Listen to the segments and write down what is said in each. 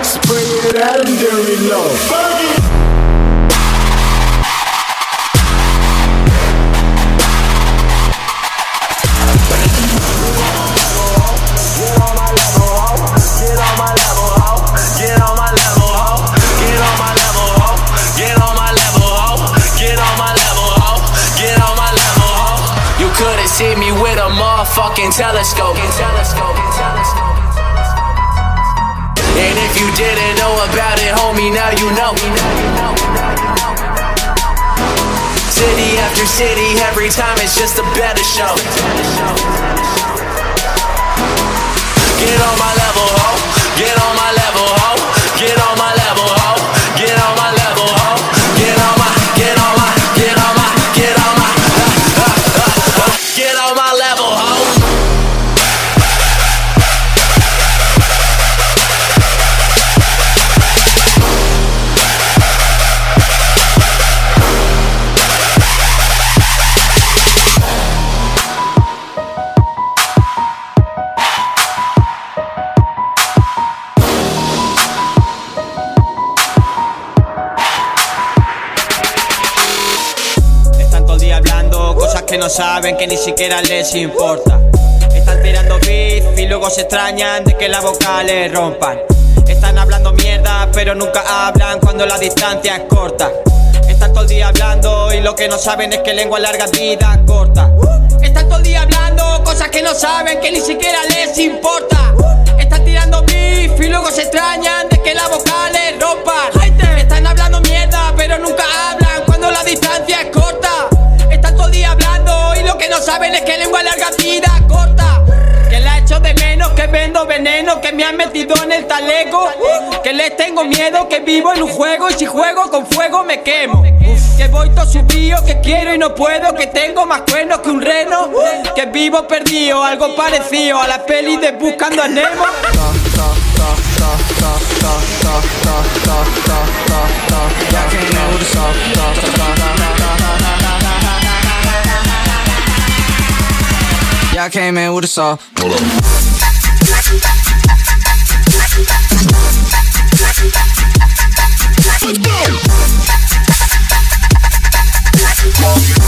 like spraying it at him dirty low. Fergie! Could've me with a motherfucking telescope. telescope. And if you didn't know about it, homie, now you know. City after city, every time it's just a better show. Get on my level, ho. Get on my level, Hablando cosas que no saben, que ni siquiera les importa. Están tirando beef y luego se extrañan de que la boca les rompan. Están hablando mierda, pero nunca hablan cuando la distancia es corta. Están todo el día hablando y lo que no saben es que lengua larga, vida corta. Están todo el día hablando cosas que no saben, que ni siquiera les importa. Están tirando beef y luego se extrañan veneno, que me han metido en el talego. Que les tengo miedo, que vivo en un juego y si juego con fuego me quemo. Que voy todo subido, que quiero y no puedo, que tengo más cuernos que un reno. Que vivo perdido, algo parecido a la peli de Buscando a Nemo. Y'all came in with a saw. Have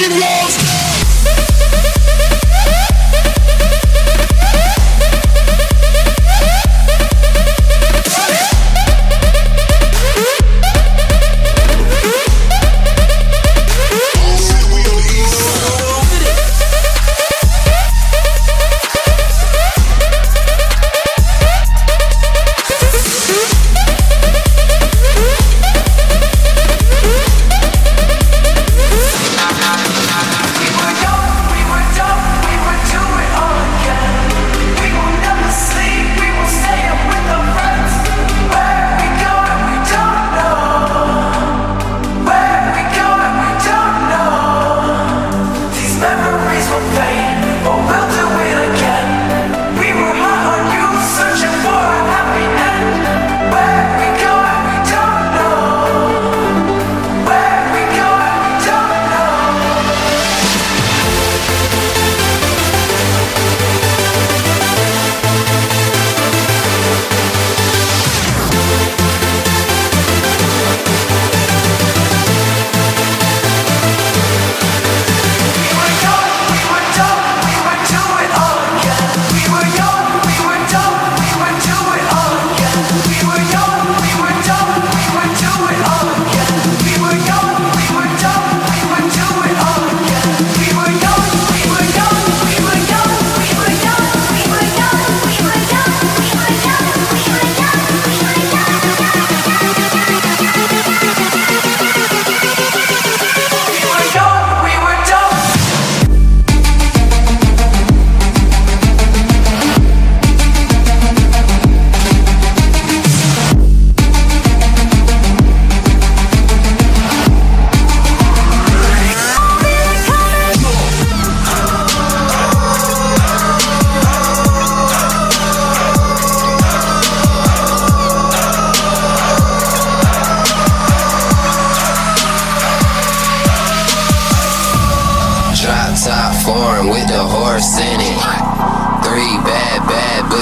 fucking walls.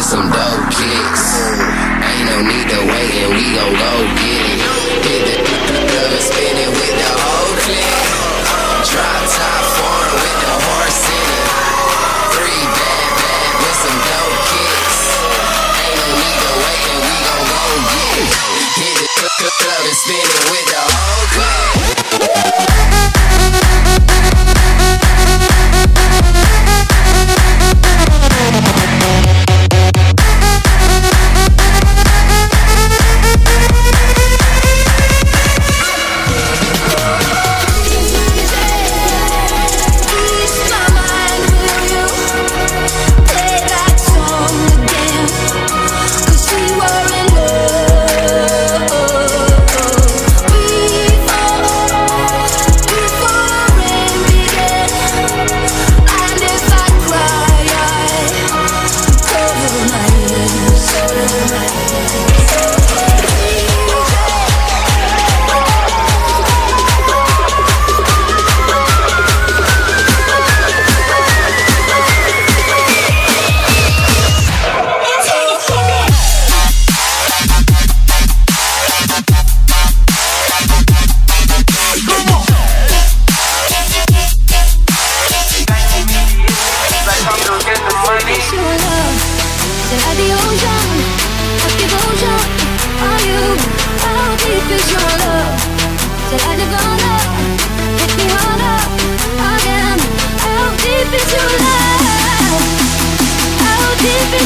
some dope kicks. Ain't no need to wait and we gon' go get it.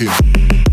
kicking.